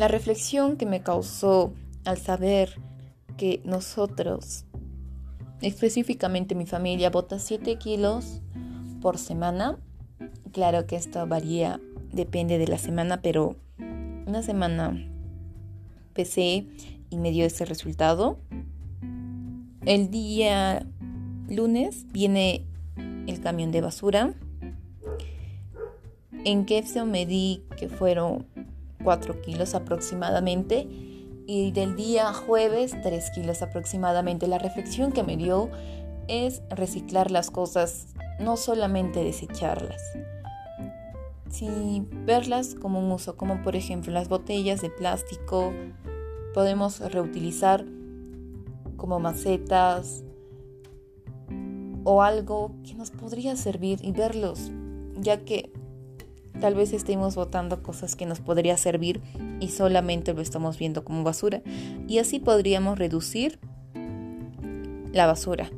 La reflexión que me causó al saber que nosotros, específicamente mi familia, bota 7 kilos por semana. Claro que esto varía, depende de la semana, pero una semana pesé y me dio ese resultado. El día lunes viene el camión de basura. En me medí que fueron 4 kilos aproximadamente y del día jueves 3 kilos aproximadamente. La reflexión que me dio es reciclar las cosas, no solamente desecharlas, sino verlas como un uso, como por ejemplo las botellas de plástico, podemos reutilizar como macetas o algo que nos podría servir y verlos, ya que tal vez estemos botando cosas que nos podría servir y solamente lo estamos viendo como basura. Y así podríamos reducir la basura.